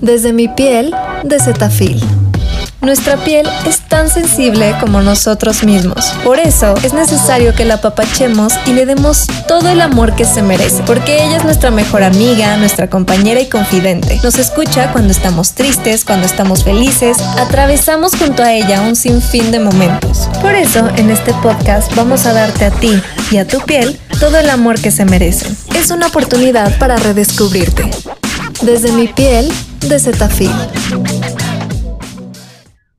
Desde mi piel de Cetaphil. Nuestra piel es tan sensible como nosotros mismos. Por eso es necesario que la apapachemos y le demos todo el amor que se merece, porque ella es nuestra mejor amiga, nuestra compañera y confidente. Nos escucha cuando estamos tristes, cuando estamos felices, atravesamos junto a ella un sinfín de momentos. Por eso, en este podcast vamos a darte a ti y a tu piel todo el amor que se merecen. Es una oportunidad para redescubrirte. Desde mi piel de Cetaphil.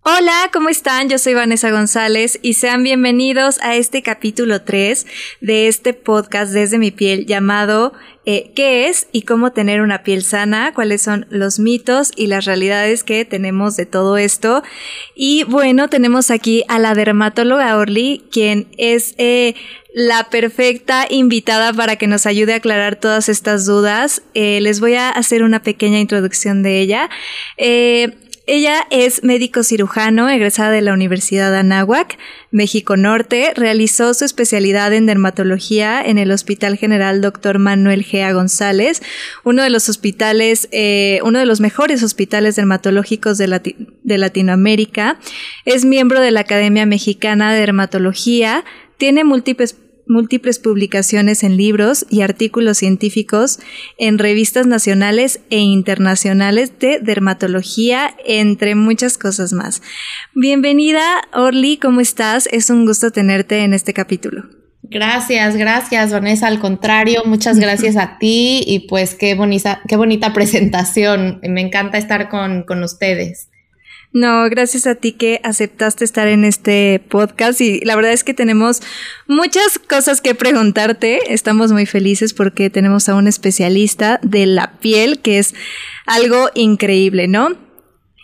Hola, ¿cómo están? Yo soy Vanessa González y sean bienvenidos a este capítulo 3 de este podcast desde mi piel llamado eh, ¿Qué es y cómo tener una piel sana? ¿Cuáles son los mitos y las realidades que tenemos de todo esto? Y bueno, tenemos aquí a la dermatóloga Orly, quien es eh, la perfecta invitada para que nos ayude a aclarar todas estas dudas. Eh, les voy a hacer una pequeña introducción de ella. Ella es médico cirujano, egresada de la Universidad de Anáhuac, México Norte. Realizó su especialidad en dermatología en el Hospital General Dr. Manuel Gea González, uno de los hospitales, eh, uno de los mejores hospitales dermatológicos de, de Latinoamérica. Es miembro de la Academia Mexicana de Dermatología. Tiene múltiples múltiples publicaciones en libros y artículos científicos en revistas nacionales e internacionales de dermatología, entre muchas cosas más. Bienvenida, Orly, ¿cómo estás? Es un gusto tenerte en este capítulo. Gracias, gracias, Vanessa. Al contrario, muchas gracias a ti y pues qué bonita, qué bonita presentación. Me encanta estar con, con ustedes. No, gracias a ti que aceptaste estar en este podcast y la verdad es que tenemos muchas cosas que preguntarte. Estamos muy felices porque tenemos a un especialista de la piel que es algo increíble, ¿no?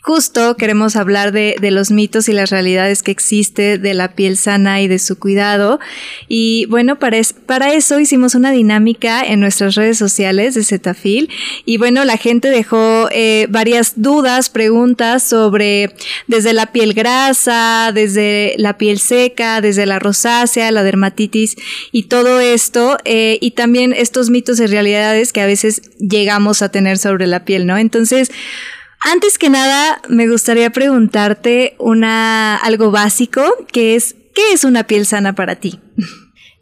Justo queremos hablar de, los mitos y las realidades que existe de la piel sana y de su cuidado. Y bueno, para, para eso hicimos una dinámica en nuestras redes sociales de Cetafil. Y bueno, la gente dejó eh, varias dudas, preguntas sobre desde la piel grasa, desde la piel seca, desde la rosácea, la dermatitis y todo esto. Eh, y también estos mitos y realidades que a veces llegamos a tener sobre la piel, ¿no? Entonces, antes que nada, me gustaría preguntarte una, algo básico, que es, ¿qué es una piel sana para ti?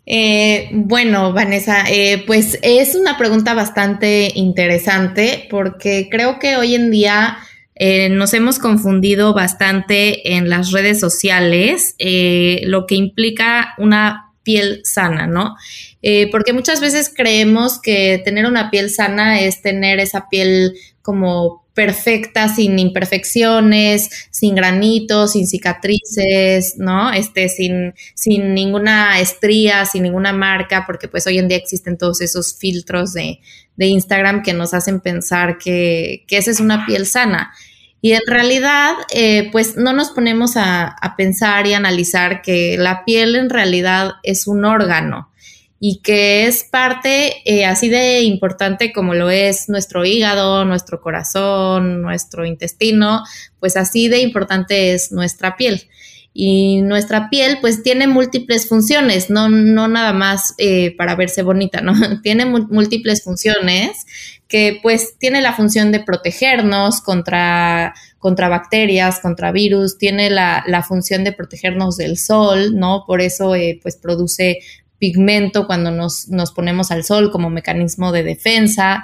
Eh, bueno, Vanessa, eh, pues es una pregunta bastante interesante porque creo que hoy en día eh, nos hemos confundido bastante en las redes sociales lo que implica una piel sana, ¿no? Porque muchas veces creemos que tener una piel sana es tener esa piel como perfecta, sin imperfecciones, sin granitos, sin cicatrices, ¿no? Este, sin, sin ninguna estría, sin ninguna marca, porque pues hoy en día existen todos esos filtros de, de Instagram que nos hacen pensar que, que, esa es una piel sana. Y en realidad, eh, pues no nos ponemos a, a pensar y analizar que la piel en realidad es un órgano y que es parte eh, así de importante como lo es nuestro hígado, nuestro corazón, nuestro intestino, pues así de importante es nuestra piel. Y nuestra piel pues tiene múltiples funciones, no, no nada más eh, para verse bonita, ¿no? tiene múltiples funciones que pues tiene la función de protegernos contra, contra bacterias, contra virus, tiene la, la función de protegernos del sol, ¿no? Por eso eh, pues produce pigmento cuando nos, nos ponemos al sol como mecanismo de defensa.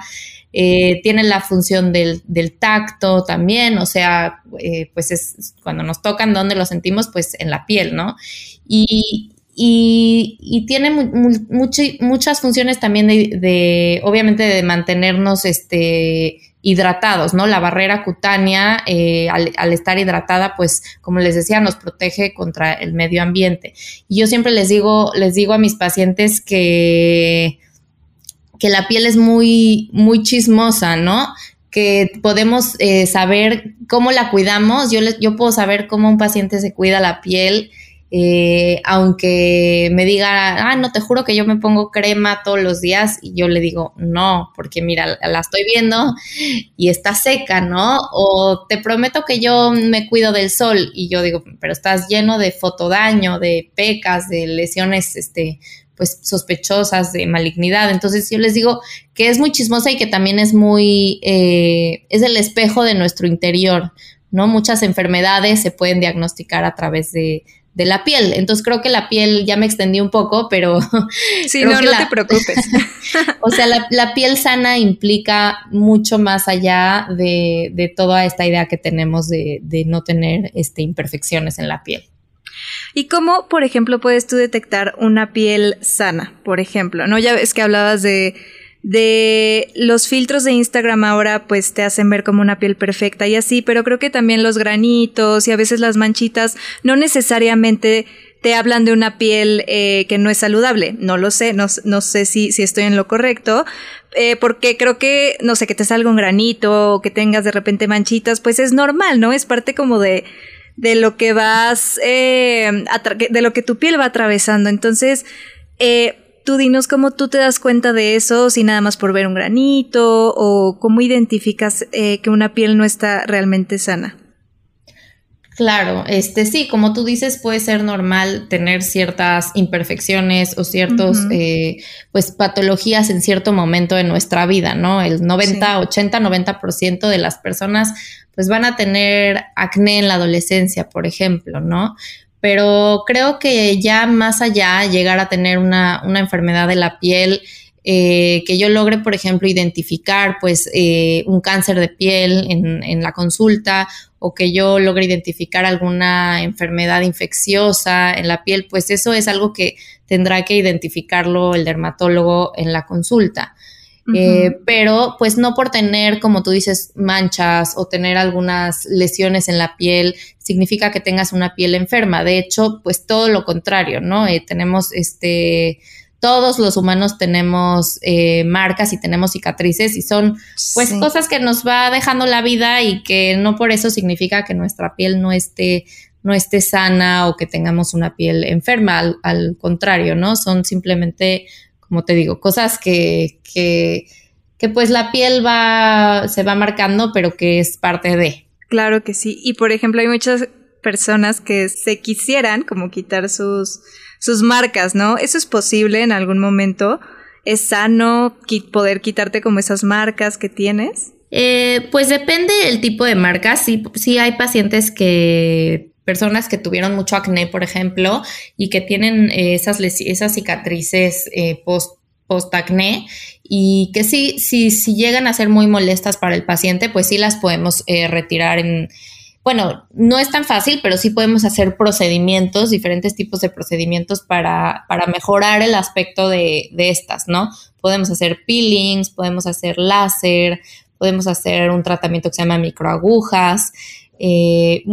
Eh, tiene la función del, del, tacto también, o sea, eh, pues es cuando nos tocan, ¿dónde lo sentimos? Pues en la piel, ¿no? Y, y, tiene mu muchas funciones también de, de, obviamente, de mantenernos, este, hidratados, ¿no? La barrera cutánea, eh, al, estar hidratada, pues, como les decía, nos protege contra el medio ambiente. Y yo siempre les digo, les digo a mis pacientes que, que la piel es muy, muy chismosa, ¿no? que podemos eh, saber cómo la cuidamos. Yo, yo puedo saber cómo un paciente se cuida la piel eh, aunque me diga, ah, no, te juro que yo me pongo crema todos los días y yo le digo, no, porque mira, la estoy viendo y está seca, ¿no? O te prometo que yo me cuido del sol y yo digo, pero estás lleno de fotodaño, de pecas, de lesiones, este, pues sospechosas de malignidad. Entonces yo les digo que es muy chismosa y que también es muy, eh, es el espejo de nuestro interior, ¿no? Muchas enfermedades se pueden diagnosticar a través de, de la piel. Entonces creo que la piel, ya me extendí un poco, pero... Sí, no, no te preocupes. o sea, la, piel sana implica mucho más allá de, de toda esta idea que tenemos de, de, no tener este, imperfecciones en la piel. ¿Y cómo, por ejemplo, puedes tú detectar una piel sana, por ejemplo? ¿No? Ya ves que hablabas de de los filtros de Instagram ahora pues te hacen ver como una piel perfecta y así, pero creo que también los granitos y a veces las manchitas no necesariamente te hablan de una piel eh, que no es saludable. No lo sé, no, no sé si, si, estoy en lo correcto, eh, porque creo que, no sé, que te salga un granito o que tengas de repente manchitas, pues es normal, ¿no? Es parte como de, de lo que vas, eh, de lo que tu piel va atravesando. Entonces, eh, tú dinos cómo tú te das cuenta de eso, si nada más por ver un granito o cómo identificas eh, que una piel no está realmente sana. Claro, este sí, como tú dices, puede ser normal tener ciertas imperfecciones o ciertos, eh, pues, patologías en cierto momento de nuestra vida, ¿no? El 90, 80, 90% de las personas, pues, van a tener acné en la adolescencia, por ejemplo, ¿no? Pero creo que ya más allá, llegar a tener una, enfermedad de la piel, eh, que yo logre, por ejemplo, identificar pues eh, un cáncer de piel en, en, la consulta o que yo logre identificar alguna enfermedad infecciosa en la piel, pues eso es algo que tendrá que identificarlo el dermatólogo en la consulta. Eh, pero pues no por tener, como tú dices, manchas o tener algunas lesiones en la piel, significa que tengas una piel enferma. De hecho, pues todo lo contrario, ¿no? Eh, tenemos este, todos los humanos tenemos eh, marcas y tenemos cicatrices y son pues cosas que nos va dejando la vida y que no por eso significa que nuestra piel no esté no esté sana o que tengamos una piel enferma, al, al contrario, ¿no? Son simplemente como te digo, cosas que, que, que pues la piel va, se va marcando, pero que es parte de. Claro que sí. Y por ejemplo, hay muchas personas que se quisieran como quitar sus, sus marcas, ¿no? ¿Eso es posible en algún momento? ¿Es sano poder quitarte como esas marcas que tienes? Eh, pues depende del tipo de marcas. Sí, sí hay pacientes que personas que tuvieron mucho acné, por ejemplo, y que tienen eh, esas, esas cicatrices eh, post, post acné y que sí, sí, si llegan a ser muy molestas para el paciente, pues sí las podemos eh, retirar en, bueno, no es tan fácil, pero sí podemos hacer procedimientos, diferentes tipos de procedimientos para, para mejorar el aspecto de, de, estas, ¿no? Podemos hacer peelings, podemos hacer láser, podemos hacer un tratamiento que se llama microagujas, eh,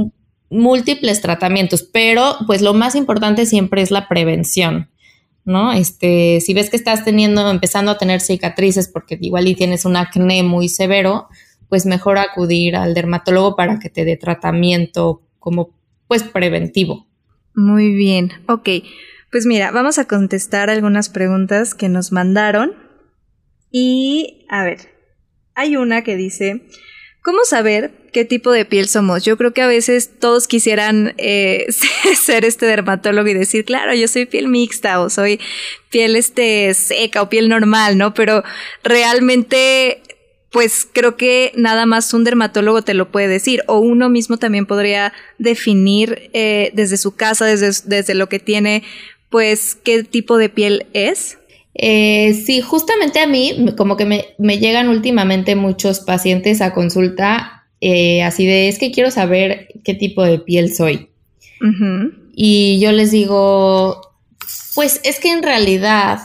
múltiples tratamientos, pero pues lo más importante siempre es la prevención, ¿no? Este, si ves que estás teniendo, empezando a tener cicatrices porque igual y tienes un acné muy severo, pues mejor acudir al dermatólogo para que te dé tratamiento como pues preventivo. Muy bien, ok. Pues mira, vamos a contestar algunas preguntas que nos mandaron. Y, a ver, hay una que dice, ¿Cómo saber qué tipo de piel somos? Yo creo que a veces todos quisieran eh, ser este dermatólogo y decir, claro, yo soy piel mixta o soy piel este seca o piel normal, ¿no? Pero realmente, pues creo que nada más un dermatólogo te lo puede decir o uno mismo también podría definir eh, desde su casa, desde, desde lo que tiene, pues qué tipo de piel es. Eh, sí, justamente a mí, como que me, llegan últimamente muchos pacientes a consulta eh, así de, es que quiero saber qué tipo de piel soy. Y yo les digo, pues es que en realidad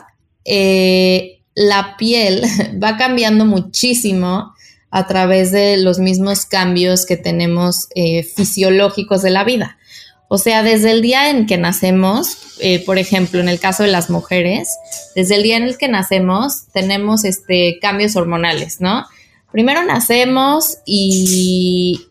eh, la piel va cambiando muchísimo a través de los mismos cambios que tenemos fisiológicos de la vida. O sea, desde el día en que nacemos, eh, por ejemplo, en el caso de las mujeres, desde el día en el que nacemos tenemos este, cambios hormonales, ¿no? Primero nacemos y,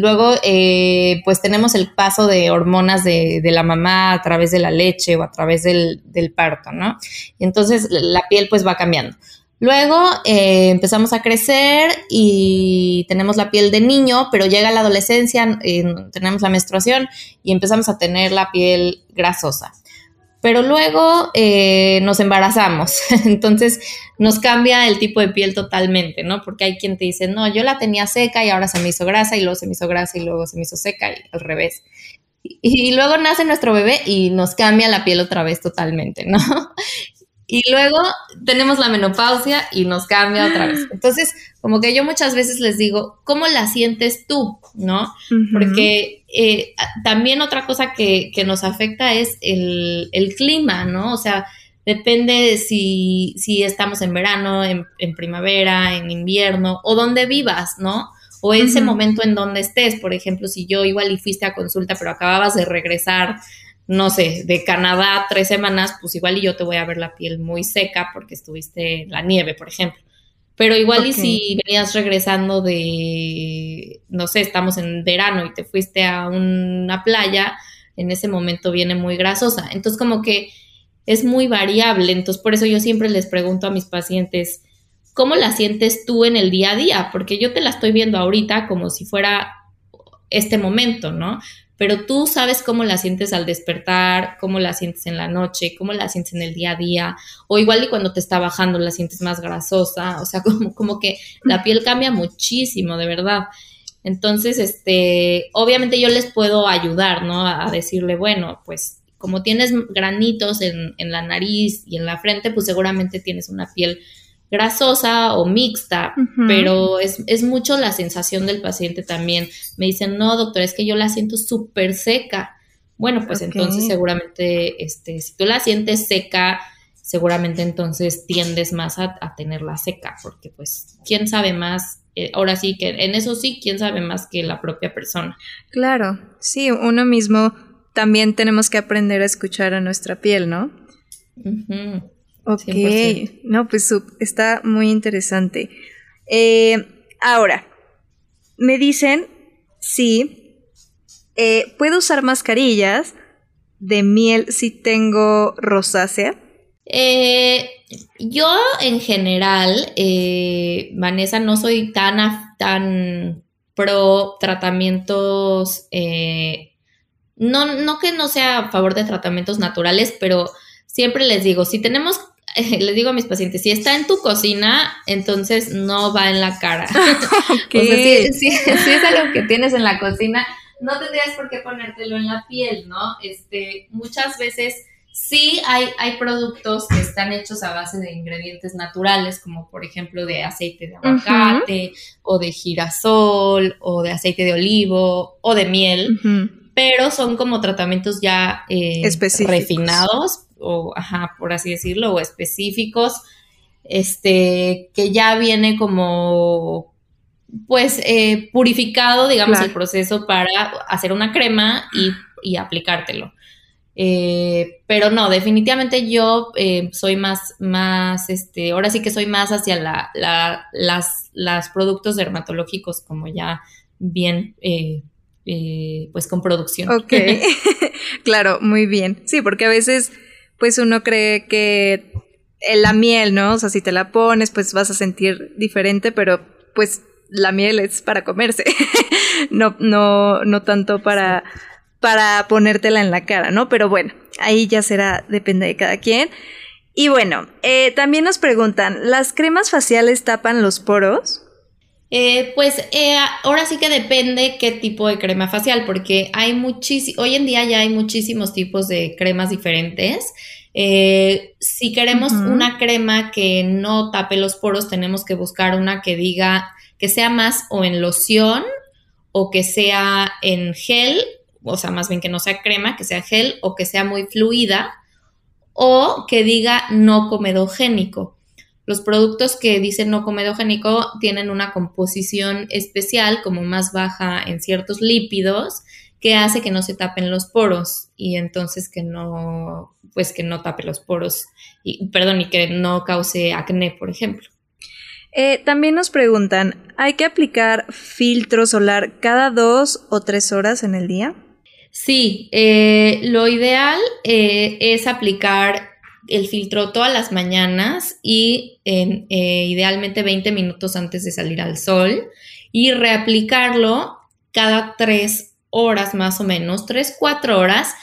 luego eh, pues tenemos el paso de hormonas de, la mamá a través de la leche o a través del, del parto, ¿no? Y entonces la piel pues va cambiando. Luego eh, empezamos a crecer y tenemos la piel de niño, pero llega la adolescencia, tenemos la menstruación y empezamos a tener la piel grasosa. pero luego eh, nos embarazamos, entonces nos cambia el tipo de piel totalmente, ¿no? Porque hay quien te dice, no, yo la tenía seca y ahora se me hizo grasa y luego se me hizo grasa y luego se me hizo seca y al revés. Y, luego nace nuestro bebé y nos cambia la piel otra vez totalmente, ¿no? Y luego tenemos la menopausia y nos cambia otra vez. Entonces, como que yo muchas veces les digo, ¿cómo la sientes tú? ¿No? Porque eh, también otra cosa que, nos afecta es el, clima, ¿no? O sea, depende si, si estamos en verano, en, primavera, en invierno o donde vivas, ¿no? O ese momento en donde estés. Por ejemplo, si yo igual y fuiste a consulta, pero acababas de regresar no sé, de Canadá tres semanas, pues igual y yo te voy a ver la piel muy seca porque estuviste en la nieve, por ejemplo. Pero igual y si venías regresando de, no sé, estamos en verano y te fuiste a una playa, en ese momento viene muy grasosa. Entonces como que es muy variable. Entonces por eso yo siempre les pregunto a mis pacientes, ¿cómo la sientes tú en el día a día? Porque yo te la estoy viendo ahorita como si fuera este momento, ¿no? pero tú sabes cómo la sientes al despertar, cómo la sientes en la noche, cómo la sientes en el día a día, o igual y cuando te está bajando la sientes más grasosa, o sea, como, como que la piel cambia muchísimo, de verdad. Entonces, este, obviamente yo les puedo ayudar, ¿no? A, decirle, bueno, pues como tienes granitos en, en la nariz y en la frente, pues seguramente tienes una piel grasosa o mixta, pero es, mucho la sensación del paciente también. Me dicen, no, doctor, es que yo la siento súper seca. Bueno, pues entonces seguramente, este, si tú la sientes seca, seguramente entonces tiendes más a, tenerla seca, porque pues, ¿quién sabe más? Eh, ahora sí que en eso sí, ¿quién sabe más que la propia persona? Claro, sí, uno mismo también tenemos que aprender a escuchar a nuestra piel, ¿no? Ok, no, pues está muy interesante. Eh, ahora, me dicen si eh, puedo usar mascarillas de miel si tengo rosácea. Eh, yo en general, Vanessa, no soy tan, tan pro tratamientos, no, no que no sea a favor de tratamientos naturales, pero siempre les digo, si tenemos les digo a mis pacientes, si está en tu cocina, entonces no va en la cara. o sea, si, es algo que tienes en la cocina, no tendrías por qué ponértelo en la piel, ¿no? Este, muchas veces sí hay, hay productos que están hechos a base de ingredientes naturales, como por ejemplo de aceite de aguacate, o de girasol, o de aceite de olivo, o de miel. Pero son como tratamientos ya eh, refinados o, ajá, por así decirlo, o específicos, este, que ya viene como, pues, eh, purificado, digamos, el proceso para hacer una crema y, aplicártelo. Eh, pero no, definitivamente yo eh, soy más, más, este, ahora sí que soy más hacia la, las, las productos dermatológicos como ya bien, pues con producción. Ok, claro, muy bien. Sí, porque a veces pues uno cree que la miel, ¿no? O sea, si te la pones, pues vas a sentir diferente, pero pues la miel es para comerse, no, no, no tanto para, para ponértela en la cara, ¿no? Pero bueno, ahí ya será, depende de cada quien. Y bueno, eh, también nos preguntan, ¿las cremas faciales tapan los poros? Eh, pues eh, ahora sí que depende qué tipo de crema facial, porque hay muchísimos, hoy en día ya hay muchísimos tipos de cremas diferentes. Eh, si queremos una crema que no tape los poros, tenemos que buscar una que diga que sea más o en loción o que sea en gel, o sea, más bien que no sea crema, que sea gel o que sea muy fluida o que diga no comedogénico. Los productos que dicen no comedogénico tienen una composición especial, como más baja en ciertos lípidos, que hace que no se tapen los poros y entonces que no, pues que no tape los poros y, perdón, y que no cause acné, por ejemplo. Eh, también nos preguntan, ¿hay que aplicar filtro solar cada dos o tres horas en el día? Sí, eh, lo ideal eh, es aplicar el filtro todas las mañanas y eh, idealmente 20 minutos antes de salir al sol y reaplicarlo cada tres horas más o menos, tres, cuatro horas,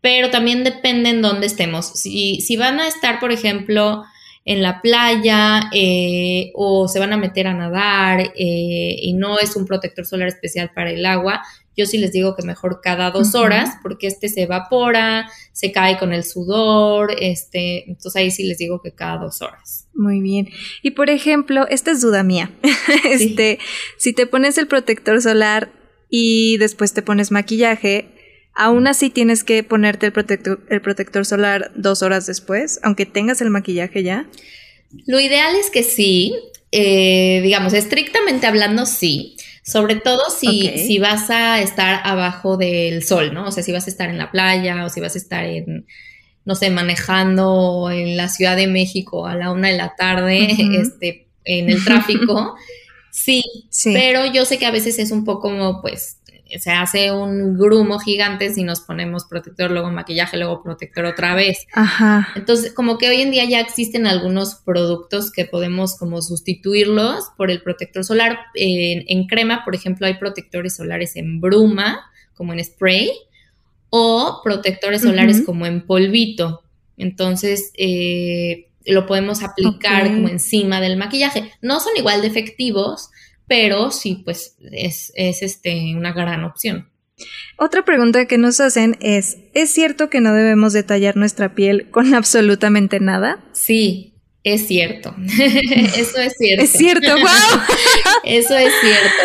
pero también depende en dónde estemos. Si, si van a estar, por ejemplo, en la playa eh, o se van a meter a nadar eh, y no es un protector solar especial para el agua, yo sí les digo que mejor cada dos horas porque este se evapora, se cae con el sudor, este, entonces ahí sí les digo que cada dos horas. Muy bien. Y por ejemplo, esta es duda mía. este, si te pones el protector solar y después te pones maquillaje, aún así tienes que ponerte el protector, el protector solar dos horas después, aunque tengas el maquillaje ya. Lo ideal es que sí, eh, digamos, estrictamente hablando, sí. Sobre todo si, si vas a estar abajo del sol, ¿no? O sea, si vas a estar en la playa o si vas a estar en, no sé, manejando en la Ciudad de México a la una de la tarde, este, en el tráfico. sí, sí, pero yo sé que a veces es un poco, pues, se hace un grumo gigante si nos ponemos protector, luego maquillaje, luego protector otra vez. Ajá. Entonces, como que hoy en día ya existen algunos productos que podemos como sustituirlos por el protector solar. en crema, por ejemplo, hay protectores solares en bruma, como en spray, o protectores solares como en polvito. Entonces, eh, lo podemos aplicar como encima del maquillaje. No son igual de efectivos, pero sí, pues es, este, una gran opción. Otra pregunta que nos hacen es, ¿es cierto que no debemos detallar nuestra piel con absolutamente nada? Sí, es cierto. Eso es cierto. Es cierto, wow. Eso es cierto.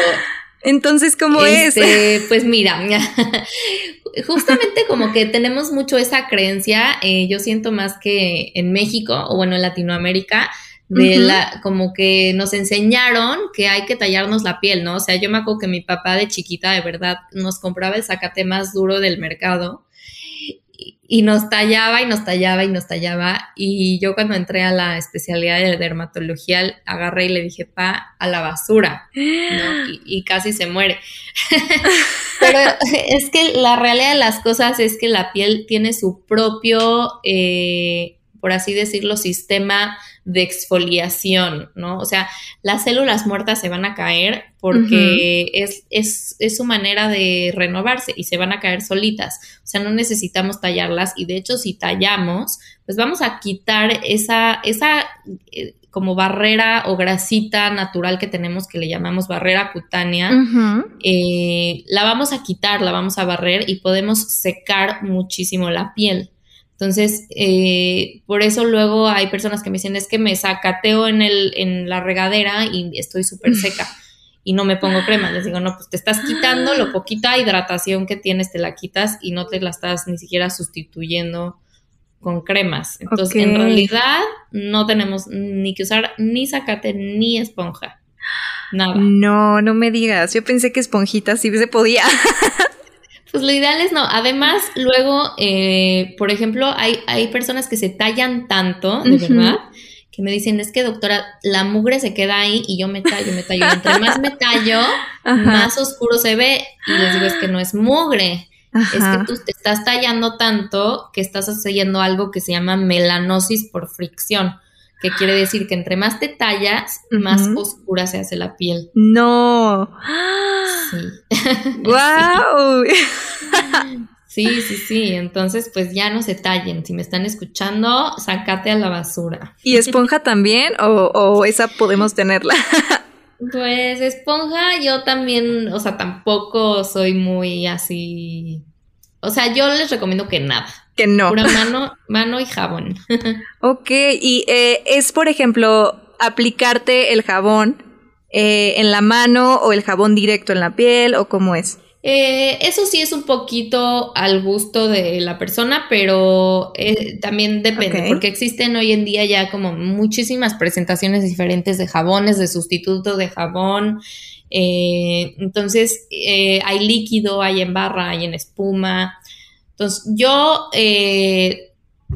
Entonces, ¿cómo es? Este, pues mira, justamente como que tenemos mucho esa creencia, eh, yo siento más que en México o bueno, en Latinoamérica, de la, como que nos enseñaron que hay que tallarnos la piel, ¿no? O sea, yo me acuerdo que mi papá de chiquita de verdad nos compraba el zacate más duro del mercado y, nos tallaba y nos tallaba y nos tallaba. Y yo cuando entré a la especialidad de dermatología agarré y le dije, pa, a la basura, ¿no? y, casi se muere. Pero es que la realidad de las cosas es que la piel tiene su propio, eh, por así decirlo, sistema de exfoliación, ¿no? O sea, las células muertas se van a caer porque es, es, es, su manera de renovarse y se van a caer solitas. O sea, no necesitamos tallarlas y de hecho si tallamos, pues vamos a quitar esa, esa eh, como barrera o grasita natural que tenemos que le llamamos barrera cutánea, eh, la vamos a quitar, la vamos a barrer y podemos secar muchísimo la piel. Entonces, eh, por eso luego hay personas que me dicen, es que me sacateo en, el, en la regadera y estoy súper seca y no me pongo crema. Les digo, no, pues te estás quitando lo poquita hidratación que tienes, te la quitas y no te la estás ni siquiera sustituyendo con cremas. Entonces, en realidad, no tenemos ni que usar ni sacate ni esponja. Nada. No, no me digas. Yo pensé que esponjita sí se podía. Pues lo ideal es no. Además, luego, eh, por ejemplo, hay, hay personas que se tallan tanto, de verdad, que me dicen, es que doctora, la mugre se queda ahí y yo me tallo, me tallo. Entre más me tallo, más oscuro se ve. Y les digo, es que no es mugre. Es que tú te estás tallando tanto que estás haciendo algo que se llama melanosis por fricción que quiere decir que entre más te tallas, más oscura se hace la piel. No. Sí. ¡Wow! Sí, sí, sí. Entonces, pues ya no se tallen. Si me están escuchando, sácate a la basura. ¿Y esponja también? ¿O, o esa podemos tenerla? Pues esponja, yo también, o sea, tampoco soy muy así. O sea, yo les recomiendo que nada. Que no. Pura mano, mano y jabón. ok, y eh, es, por ejemplo, aplicarte el jabón eh, en la mano o el jabón directo en la piel o cómo es. Eh, eso sí es un poquito al gusto de la persona, pero también depende, porque existen hoy en día ya como muchísimas presentaciones diferentes de jabones, de sustituto de jabón. entonces, hay líquido, hay en barra, hay en espuma. Entonces, yo eh,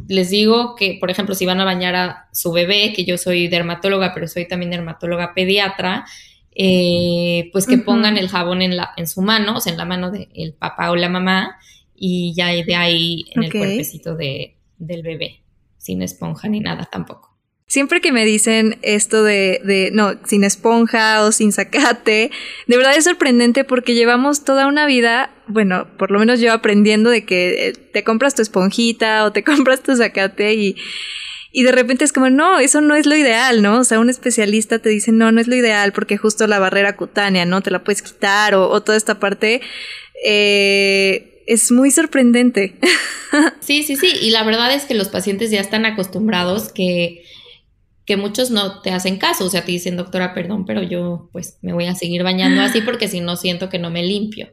les digo que, por ejemplo, si van a bañar a su bebé, que yo soy dermatóloga, pero soy también dermatóloga pediatra, eh, pues que pongan el jabón en, la, en su mano, o sea, en la mano del papá o la mamá, y ya de ahí en el cuerpecito de, del bebé, sin esponja ni nada tampoco. Siempre que me dicen esto de, no, sin esponja o sin zacate, de verdad es sorprendente porque llevamos toda una vida, bueno, por lo menos yo aprendiendo de que eh, te compras tu esponjita o te compras tu zacate y, y de repente es como, no, eso no es lo ideal, ¿no? O sea, un especialista te dice, no, no es lo ideal porque justo la barrera cutánea, ¿no? Te la puedes quitar o, o toda esta parte. Eh, es muy sorprendente. Sí, sí, sí. Y la verdad es que los pacientes ya están acostumbrados que que muchos no te hacen caso, o sea, te dicen, doctora, perdón, pero yo pues me voy a seguir bañando así porque si no siento que no me limpio.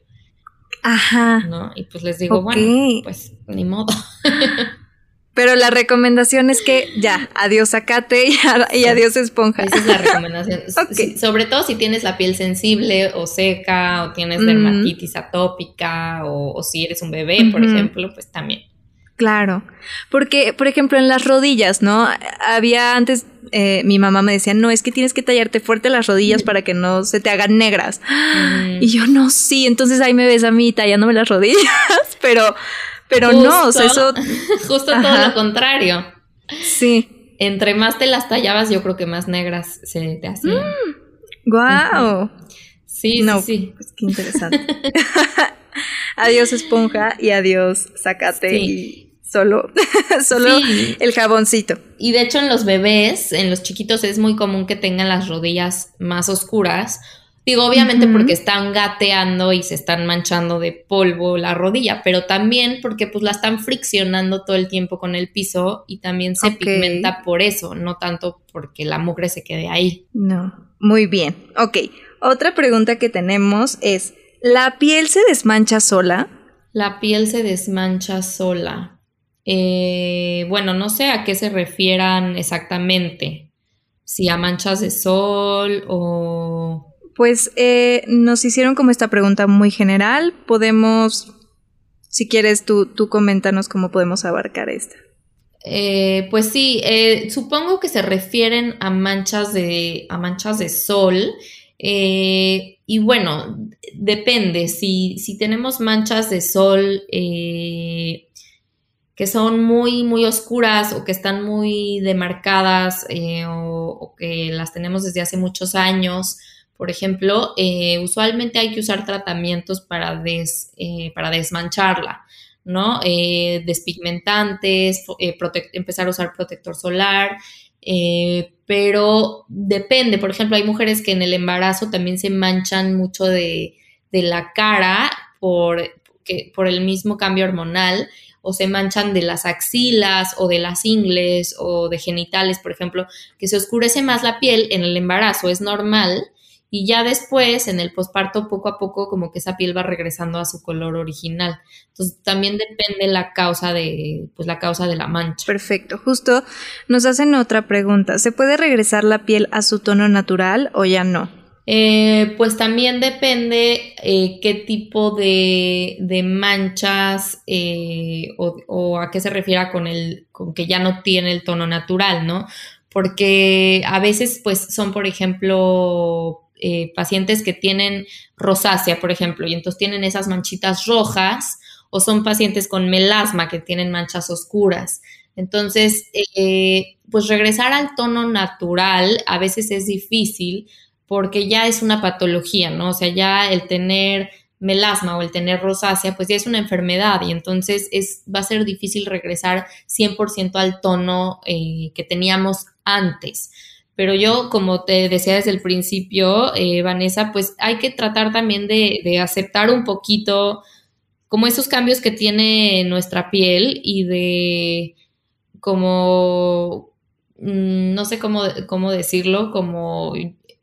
Ajá. ¿No? Y pues les digo, bueno, pues ni modo. Pero la recomendación es que ya, adiós zacate y, adiós esponja. Esa es la recomendación. sobre todo si tienes la piel sensible o seca o tienes dermatitis atópica o, si eres un bebé, por ejemplo, pues también. Claro, porque, por ejemplo, en las rodillas, ¿no? Había antes, eh, mi mamá me decía, no, es que tienes que tallarte fuerte las rodillas para que no se te hagan negras. Y yo, no, sí, entonces ahí me ves a mí tallándome las rodillas, pero, pero no, o sea, eso... Justo todo lo contrario. Sí. Entre más te las tallabas, yo creo que más negras se te hacían. ¡Guau! Sí, no, sí, Pues qué interesante. adiós esponja y adiós zacate y solo, solo el jaboncito. Y de hecho en los bebés, en los chiquitos es muy común que tengan las rodillas más oscuras. Digo, obviamente porque están gateando y se están manchando de polvo la rodilla, pero también porque pues la están friccionando todo el tiempo con el piso y también se pigmenta por eso, no tanto porque la mugre se quede ahí. No, muy bien. Ok, otra pregunta que tenemos es, ¿la piel se desmancha sola? La piel se desmancha sola. Eh, bueno, no sé a qué se refieran exactamente, si a manchas de sol o... Pues eh, nos hicieron como esta pregunta muy general, podemos, si quieres tú, tú coméntanos cómo podemos abarcar esta. Eh, pues sí, supongo que se refieren a manchas de, a manchas de sol. y bueno, depende, si, si tenemos manchas de sol que son muy, muy oscuras o que están muy demarcadas eh, o, que las tenemos desde hace muchos años, por ejemplo, eh, usualmente hay que usar tratamientos para, des, eh, para desmancharla, ¿no? despigmentantes, empezar a usar protector solar, pero depende, por ejemplo, hay mujeres que en el embarazo también se manchan mucho de, de la cara por, que, por el mismo cambio hormonal o se manchan de las axilas o de las ingles o de genitales, por ejemplo, que se oscurece más la piel en el embarazo, es normal. Y ya después, en el posparto, poco a poco, como que esa piel va regresando a su color original. Entonces, también depende la causa de, pues, la causa de la mancha. Perfecto. Justo nos hacen otra pregunta. ¿Se puede regresar la piel a su tono natural o ya no? Eh, pues también depende eh, qué tipo de, manchas eh, o, a qué se refiera con el con que ya no tiene el tono natural, ¿no? Porque a veces, pues, son, por ejemplo, pacientes que tienen rosácea, por ejemplo, y entonces tienen esas manchitas rojas, o son pacientes con melasma que tienen manchas oscuras. Entonces, pues regresar al tono natural a veces es difícil porque ya es una patología, ¿no? O sea, ya el tener melasma o el tener rosácea, pues ya es una enfermedad y entonces es, va a ser difícil regresar 100% al tono eh, que teníamos antes. Pero yo, como te decía desde el principio, eh, Vanessa, pues hay que tratar también de, de, aceptar un poquito como esos cambios que tiene nuestra piel y de como, mm, no sé cómo, cómo decirlo, como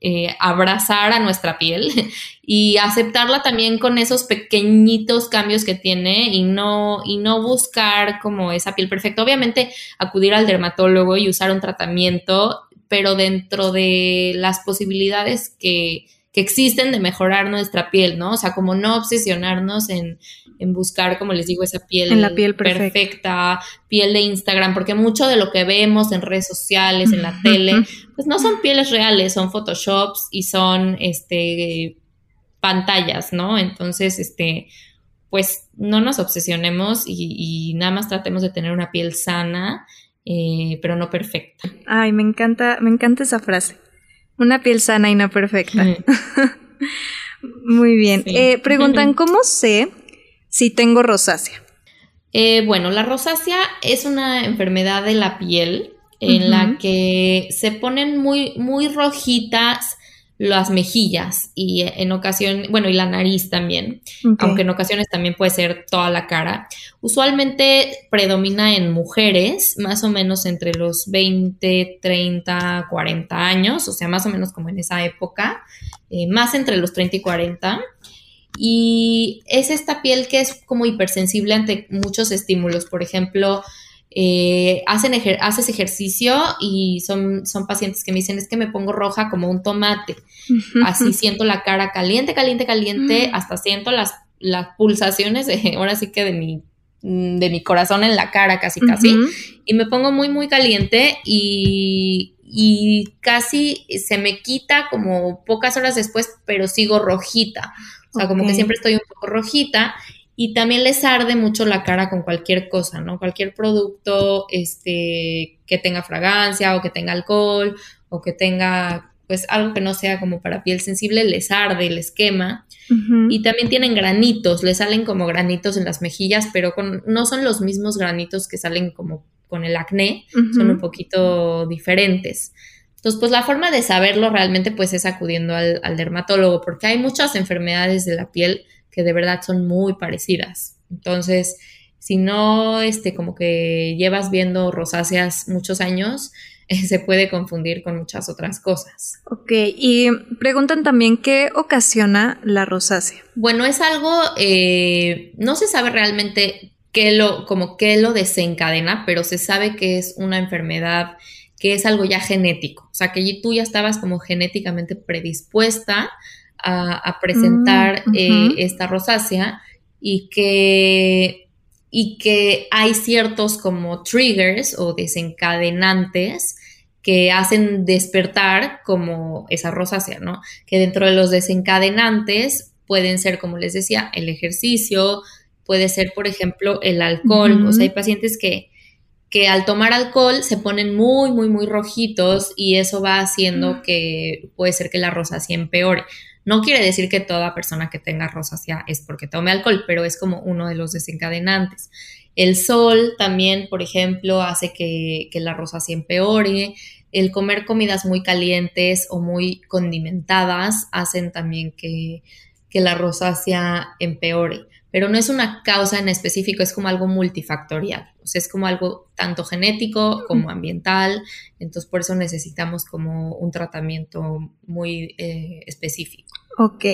eh, abrazar a nuestra piel y aceptarla también con esos pequeñitos cambios que tiene y no, y no buscar como esa piel perfecta. Obviamente acudir al dermatólogo y usar un tratamiento, pero dentro de las posibilidades que, que existen de mejorar nuestra piel, ¿no? O sea, como no obsesionarnos en, en buscar, como les digo, esa piel, en la piel perfecta. piel de Instagram, porque mucho de lo que vemos en redes sociales, en la tele, pues no son pieles reales, son photoshops y son este pantallas, ¿no? Entonces, este, pues no nos obsesionemos y, nada más tratemos de tener una piel sana eh, pero no perfecta. Ay, me encanta, me encanta esa frase. Una piel sana y no perfecta. Muy bien. Eh, preguntan, ¿cómo sé si tengo rosácea? Eh, bueno, la rosácea es una enfermedad de la piel en la que se ponen muy, muy rojitas las mejillas y en ocasión, bueno, y la nariz también, aunque en ocasiones también puede ser toda la cara. Usualmente predomina en mujeres, más o menos entre los 20, 30, 40 años, o sea, más o menos como en esa época, eh, más entre los 30 y 40. Y es esta piel que es como hipersensible ante muchos estímulos, por ejemplo, eh, hacen haces ejercicio y son, son pacientes que me dicen es que me pongo roja como un tomate. Así siento la cara caliente, caliente, caliente, mm. hasta siento las, las pulsaciones, de, ahora sí que de mi, de mi corazón en la cara, casi, casi. Y me pongo muy, muy caliente y, y casi se me quita como pocas horas después, pero sigo rojita. O sea, como que siempre estoy un poco rojita y también les arde mucho la cara con cualquier cosa, ¿no? Cualquier producto este, que tenga fragancia o que tenga alcohol o que tenga pues algo que no sea como para piel sensible, les arde, les quema. Y también tienen granitos, les salen como granitos en las mejillas, pero con, no son los mismos granitos que salen como con el acné, son un poquito diferentes. Entonces, pues la forma de saberlo realmente pues es acudiendo al, al dermatólogo, porque hay muchas enfermedades de la piel que de verdad son muy parecidas. Entonces, si no, este, como que llevas viendo rosáceas muchos años, se puede confundir con muchas otras cosas. Ok, y preguntan también qué ocasiona la rosácea. Bueno, es algo, eh, no se sabe realmente qué lo, como qué lo desencadena, pero se sabe que es una enfermedad que es algo ya genético, o sea, que tú ya estabas como genéticamente predispuesta a, presentar mm, eh, esta rosácea y que, y que hay ciertos como triggers o desencadenantes que hacen despertar como esa rosácea, ¿no? Que dentro de los desencadenantes pueden ser, como les decía, el ejercicio, puede ser, por ejemplo, el alcohol. O sea, hay pacientes que, que al tomar alcohol se ponen muy, muy, muy rojitos y eso va haciendo que puede ser que la rosácea empeore. No quiere decir que toda persona que tenga rosácea es porque tome alcohol, pero es como uno de los desencadenantes. El sol también, por ejemplo, hace que, la rosácea empeore. El comer comidas muy calientes o muy condimentadas hacen también que, que la rosácea empeore pero no es una causa en específico, es como algo multifactorial, sea, es como algo tanto genético como ambiental, entonces por eso necesitamos como un tratamiento muy eh, específico. Ok,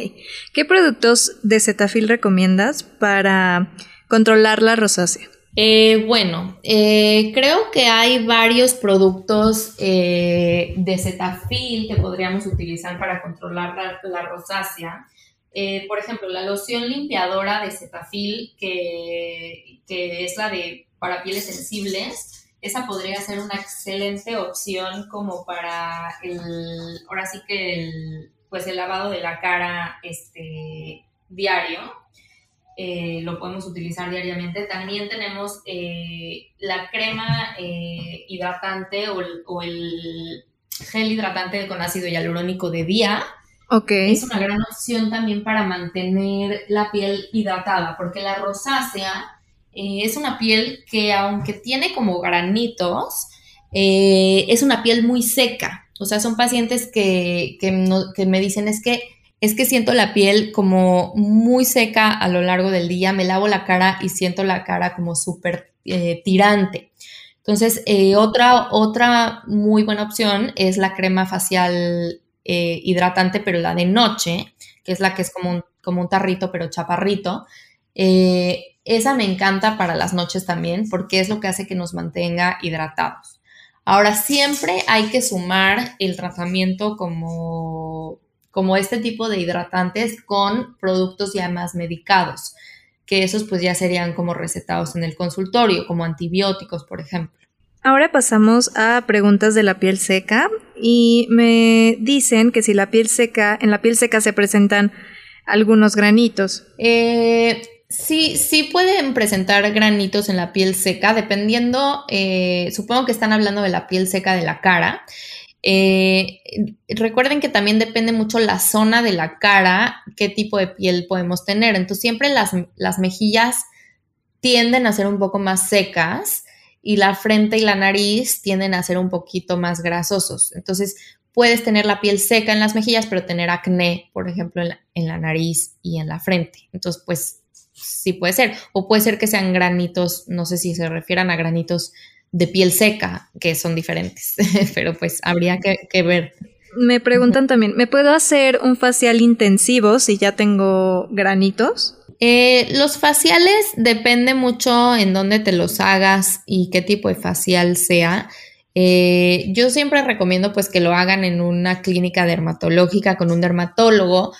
¿qué productos de Cetaphil recomiendas para controlar la rosácea? Eh, bueno, eh, creo que hay varios productos de Cetaphil que podríamos utilizar para controlar la rosácea. Por ejemplo, la loción limpiadora de Cetaphil, que, que es la de para pieles sensibles, esa podría ser una excelente opción como para el, ahora sí que el, pues el lavado de la cara este, diario. Eh, lo podemos utilizar diariamente. También tenemos eh, la crema hidratante o el, o el, gel hidratante con ácido hialurónico de día, es una gran opción también para mantener la piel hidratada, porque la rosácea eh, es una piel que aunque tiene como granitos, eh, es una piel muy seca. O sea, son pacientes que, me dicen es que es que siento la piel como muy seca a lo largo del día, me lavo la cara y siento la cara como súper eh, tirante. Entonces, otra, otra muy buena opción es la crema facial hidratante, pero la de noche, que es la que es como un, como un tarrito, pero chaparrito. Eh, esa me encanta para las noches también, porque es lo que hace que nos mantenga hidratados. Ahora, siempre hay que sumar el tratamiento como, como este tipo de hidratantes con productos ya más medicados, que esos pues ya serían como recetados en el consultorio, como antibióticos, por ejemplo. Ahora pasamos a preguntas de la piel seca y me dicen que si la piel seca, en la piel seca se presentan algunos granitos. Eh, Sí, sí pueden presentar granitos en la piel seca, dependiendo, eh, supongo que están hablando de la piel seca de la cara. Eh, recuerden que también depende mucho la zona de la cara, qué tipo de piel podemos tener. Entonces siempre las, las mejillas tienden a ser un poco más secas y la frente y la nariz tienden a ser un poquito más grasosos. Entonces puedes tener la piel seca en las mejillas, pero tener acné, por ejemplo, en la, en la nariz y en la frente. Entonces, pues sí puede ser. O puede ser que sean granitos, no sé si se refieran a granitos de piel seca, que son diferentes, pero pues habría que, ver. Me preguntan también, ¿me puedo hacer un facial intensivo si ya tengo granitos? Eh, los faciales depende mucho en dónde te los hagas y qué tipo de facial sea. Eh, yo siempre recomiendo pues que lo hagan en una clínica dermatológica con un dermatólogo.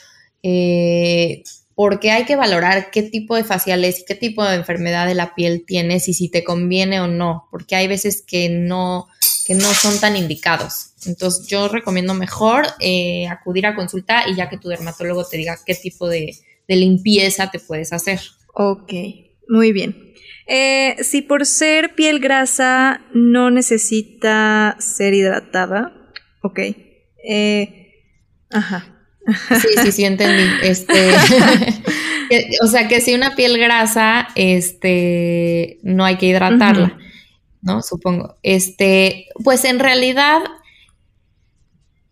Eh, porque hay que valorar qué tipo de faciales y qué tipo de enfermedad de la piel tienes y si te conviene o no, porque hay veces que no, que no son tan indicados. Entonces yo recomiendo mejor eh, acudir a consulta y ya que tu dermatólogo te diga qué tipo de, limpieza te puedes hacer. Ok, muy bien. Eh, si por ser piel grasa no necesita ser hidratada, ok. Eh, ajá. Sí, sí, sí, entendí. Este, o sea, que si una piel grasa, este, no hay que hidratarla, ¿no? Supongo. Este, pues en realidad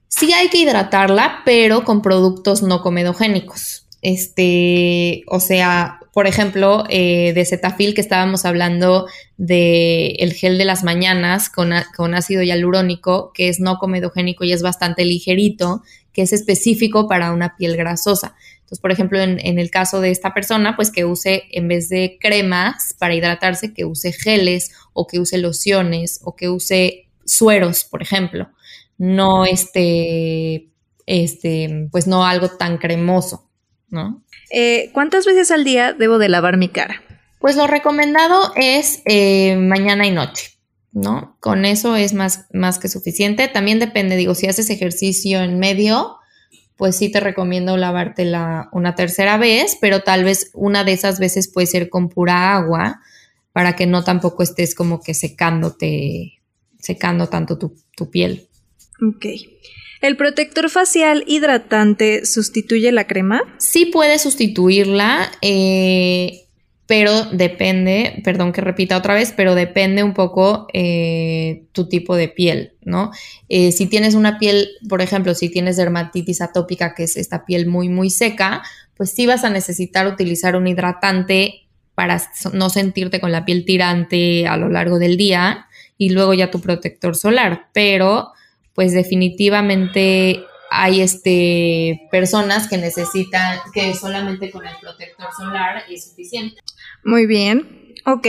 sí hay que hidratarla, pero con productos no comedogénicos. Este, o sea, por ejemplo, eh, de Cetafil que estábamos hablando de el gel de las mañanas con, con ácido hialurónico, que es no comedogénico y es bastante ligerito que es específico para una piel grasosa. Entonces, por ejemplo, en, el caso de esta persona, pues que use en vez de cremas para hidratarse, que use geles o que use lociones o que use sueros, por ejemplo. No este, este, pues no algo tan cremoso, ¿no? Eh, ¿Cuántas veces al día debo de lavar mi cara? Pues lo recomendado es eh, mañana y noche. ¿no? Con eso es más, más que suficiente. También depende, digo, si haces ejercicio en medio, pues sí te recomiendo lavártela una tercera vez, pero tal vez una de esas veces puede ser con pura agua para que no tampoco estés como que secándote, secando tanto tu, tu piel. Ok. ¿El protector facial hidratante sustituye la crema? Sí puede sustituirla. Eh, pero depende, perdón que repita otra vez, pero depende un poco eh, tu tipo de piel, ¿no? Eh, si tienes una piel, por ejemplo, si tienes dermatitis atópica, que es esta piel muy, muy seca, pues sí vas a necesitar utilizar un hidratante para no sentirte con la piel tirante a lo largo del día y luego ya tu protector solar, pero pues definitivamente hay este, personas que necesitan que solamente con el protector solar es suficiente. Muy bien. Ok.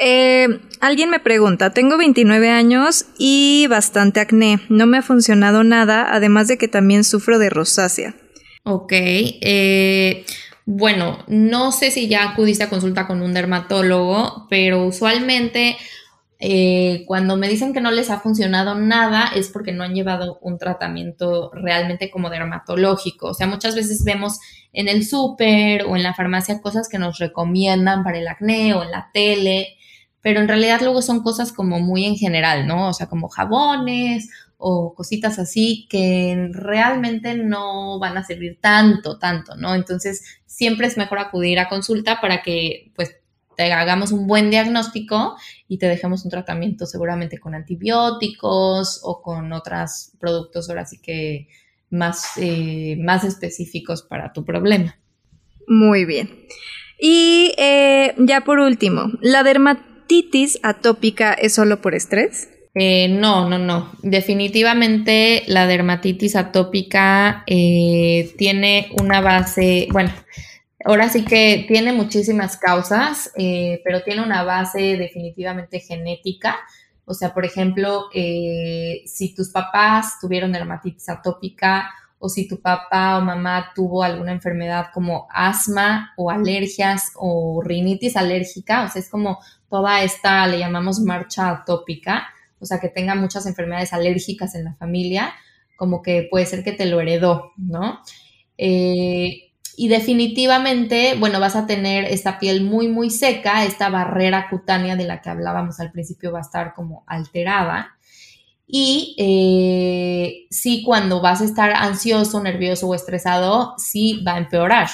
Eh, alguien me pregunta, tengo 29 años y bastante acné. No me ha funcionado nada, además de que también sufro de rosácea. Ok. Eh, bueno, no sé si ya acudiste a consulta con un dermatólogo, pero usualmente eh, cuando me dicen que no les ha funcionado nada es porque no han llevado un tratamiento realmente como dermatológico. O sea, muchas veces vemos en el súper o en la farmacia cosas que nos recomiendan para el acné o en la tele, pero en realidad luego son cosas como muy en general, ¿no? O sea, como jabones o cositas así que realmente no van a servir tanto, tanto, ¿no? Entonces, siempre es mejor acudir a consulta para que, pues, te hagamos un buen diagnóstico y te dejemos un tratamiento seguramente con antibióticos o con otros productos ahora sí que más, eh, más específicos para tu problema. Muy bien. Y eh, ya por último, ¿la dermatitis atópica es solo por estrés? Eh, no, no, no. Definitivamente la dermatitis atópica tiene una base, bueno, Ahora sí que tiene muchísimas causas, eh, pero tiene una base definitivamente genética. O sea, por ejemplo, eh, si tus papás tuvieron dermatitis atópica o si tu papá o mamá tuvo alguna enfermedad como asma o alergias o rinitis alérgica, o sea, es como toda esta, le llamamos marcha atópica, o sea, que tenga muchas enfermedades alérgicas en la familia, como que puede ser que te lo heredó, ¿no? Eh, y definitivamente, bueno, vas a tener esta piel muy, muy seca, esta barrera cutánea de la que hablábamos al principio va a estar como alterada. Y eh, sí, cuando vas a estar ansioso, nervioso o estresado, sí va a empeorar,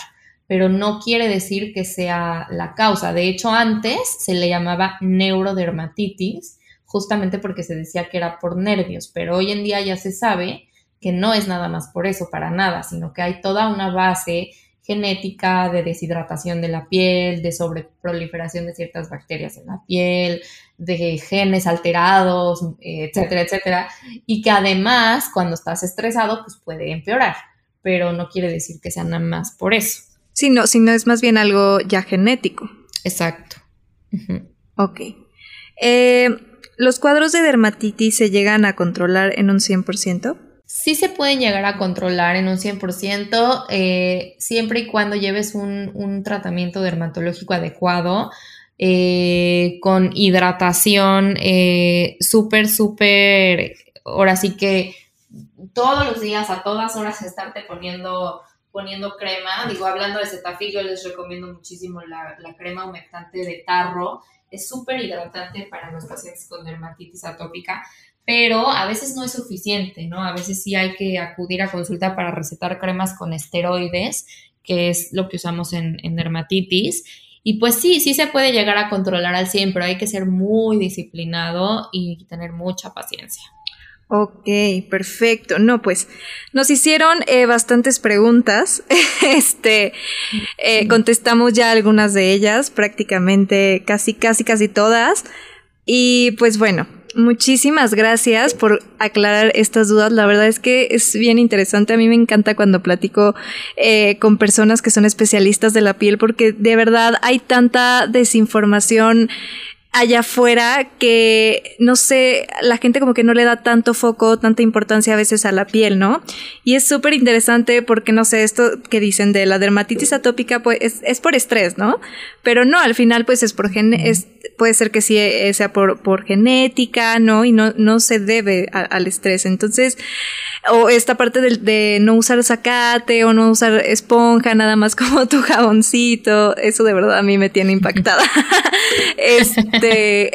pero no quiere decir que sea la causa. De hecho, antes se le llamaba neurodermatitis, justamente porque se decía que era por nervios, pero hoy en día ya se sabe que no es nada más por eso, para nada, sino que hay toda una base genética de deshidratación de la piel, de sobreproliferación de ciertas bacterias en la piel, de genes alterados, etcétera, etcétera, y que además cuando estás estresado pues puede empeorar, pero no quiere decir que sea nada más por eso. Sí, no, sino es más bien algo ya genético. Exacto. Ok. Eh, ¿Los cuadros de dermatitis se llegan a controlar en un 100%? Sí se pueden llegar a controlar en un 100%, eh, siempre y cuando lleves un, tratamiento dermatológico adecuado, eh, con hidratación eh, súper, súper, ahora sí que todos los días, a todas horas, estarte poniendo poniendo crema. Digo, hablando de Cetaphil, yo les recomiendo muchísimo la, la crema humectante de tarro. Es súper hidratante para los pacientes con dermatitis atópica pero a veces no es suficiente, ¿no? A veces sí hay que acudir a consulta para recetar cremas con esteroides, que es lo que usamos en, dermatitis. Y pues sí, sí se puede llegar a controlar al 100, pero hay que ser muy disciplinado y tener mucha paciencia. Ok, perfecto. No, pues nos hicieron eh, bastantes preguntas. este, eh, contestamos ya algunas de ellas, prácticamente casi, casi, casi todas. Y pues bueno, Muchísimas gracias por aclarar estas dudas. La verdad es que es bien interesante. A mí me encanta cuando platico eh, con personas que son especialistas de la piel porque de verdad hay tanta desinformación allá afuera que, no sé, la gente como que no le da tanto foco, tanta importancia a veces a la piel, ¿no? Y es súper interesante porque, no sé, esto que dicen de la dermatitis atópica, pues es, por estrés, ¿no? Pero no, al final, pues es por gen es, puede ser que sí eh, sea por, por genética, ¿no? Y no, no se debe al estrés. Entonces, o esta parte de, de, no usar zacate o no usar esponja, nada más como tu jaboncito, eso de verdad a mí me tiene impactada. este,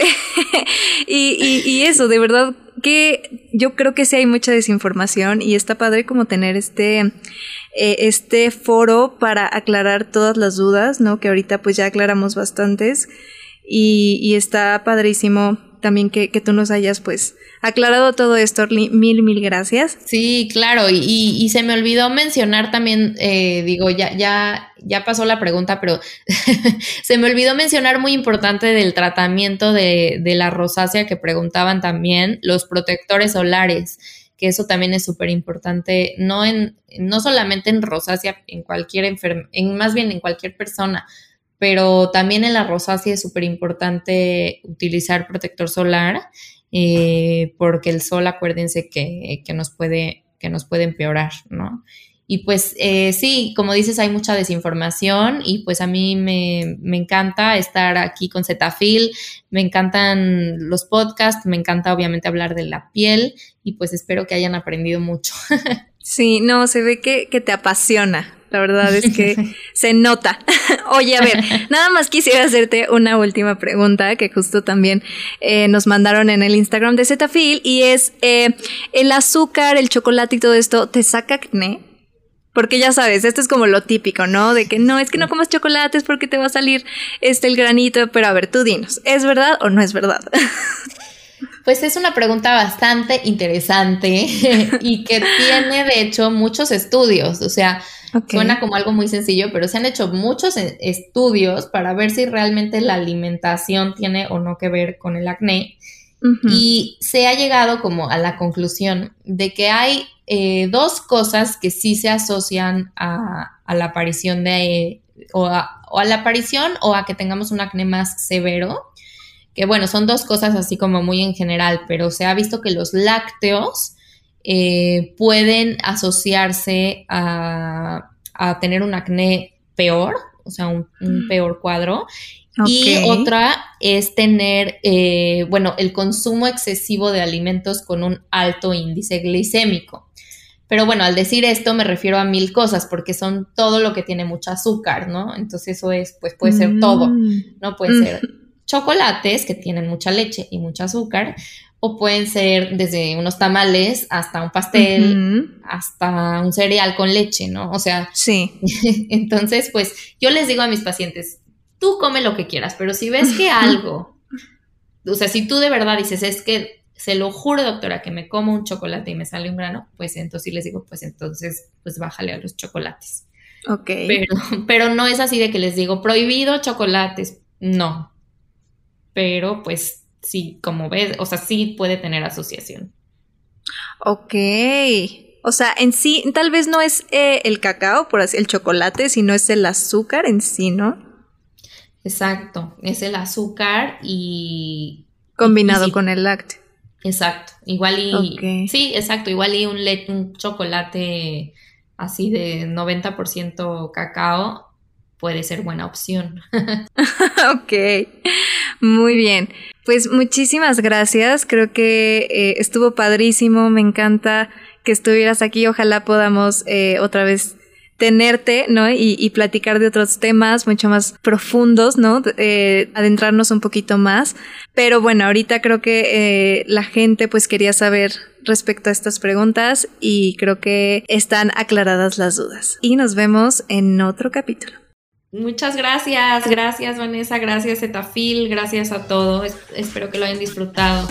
y, y, eso, de verdad que yo creo que sí hay mucha desinformación y está padre como tener este, eh, este foro para aclarar todas las dudas, ¿no? Que ahorita pues ya aclaramos bastantes y, y está padrísimo también que, que tú nos hayas pues aclarado todo esto, mil, mil gracias. Sí, claro, y, y, se me olvidó mencionar también, eh, digo, ya, ya, ya pasó la pregunta, pero se me olvidó mencionar muy importante del tratamiento de, de la rosácea que preguntaban también, los protectores solares que eso también es súper importante, no en, no solamente en rosácea, en cualquier enfermedad, en más bien en cualquier persona, pero también en la rosácea es súper importante utilizar protector solar eh, porque el sol, acuérdense que, nos puede, que nos puede empeorar, ¿no? Y pues eh, sí, como dices, hay mucha desinformación y pues a mí me, me, encanta estar aquí con Zetafil, me encantan los podcasts, me encanta obviamente hablar de la piel y pues espero que hayan aprendido mucho. Sí, no, se ve que, que te apasiona la verdad es que se nota. Oye, a ver, nada más quisiera hacerte una última pregunta que justo también eh, nos mandaron en el Instagram de Zetafil y es, eh, ¿el azúcar, el chocolate y todo esto te saca acné? Porque ya sabes, esto es como lo típico, ¿no? De que no, es que no comas chocolates porque te va a salir este el granito, pero a ver, tú dinos, ¿es verdad o no es verdad? Pues es una pregunta bastante interesante y que tiene de hecho muchos estudios, o sea, Suena como algo muy sencillo, pero se han hecho muchos e, estudios para ver si realmente la alimentación tiene o no que ver con el acné. Y se ha llegado como a la conclusión de que hay eh, dos cosas que sí se asocian a, la aparición de, o a, o a la aparición o a que tengamos un acné más severo. Que bueno, son dos cosas así como muy en general, pero se ha visto que los lácteos eh, pueden asociarse a, tener un acné peor, o sea, un, mm. peor cuadro. Y otra es tener, eh, bueno, el consumo excesivo de alimentos con un alto índice glicémico. Pero bueno, al decir esto me refiero a mil cosas porque son todo lo que tiene mucho azúcar, ¿no? Entonces eso es, pues puede ser todo, Mm. ¿no? Puede ser chocolates que tienen mucha leche y mucho azúcar, o pueden ser desde unos tamales hasta un pastel, hasta un cereal con leche, ¿no? O sea, Sí. entonces, pues yo les digo a mis pacientes, tú come lo que quieras, pero si ves que algo, o sea, si tú de verdad dices, es que se lo juro, doctora, que me como un chocolate y me sale un grano, pues entonces sí les digo, pues entonces, pues bájale a los chocolates. Ok. Pero, pero no es así de que les digo, prohibido chocolates, no. Pero pues sí, como ves, o sea, sí puede tener asociación. Ok. O sea, en sí, tal vez no es eh, el cacao, por así, el chocolate, sino es el azúcar en sí, ¿no? Exacto, es el azúcar y... Combinado y con el lácteo. Exacto, igual y... Sí, exacto, igual y un, le- un chocolate así de 90% cacao puede ser buena opción. ok, muy bien. Pues muchísimas gracias. Creo que eh, estuvo padrísimo. Me encanta que estuvieras aquí. Ojalá podamos eh, otra vez tenerte, ¿no? Y, platicar de otros temas mucho más profundos, ¿no? Eh, adentrarnos un poquito más. Pero bueno, ahorita creo que eh, la gente pues quería saber respecto a estas preguntas y creo que están aclaradas las dudas. Y nos vemos en otro capítulo. Muchas gracias, gracias Vanessa, gracias Etafil, gracias a todos, espero que lo hayan disfrutado.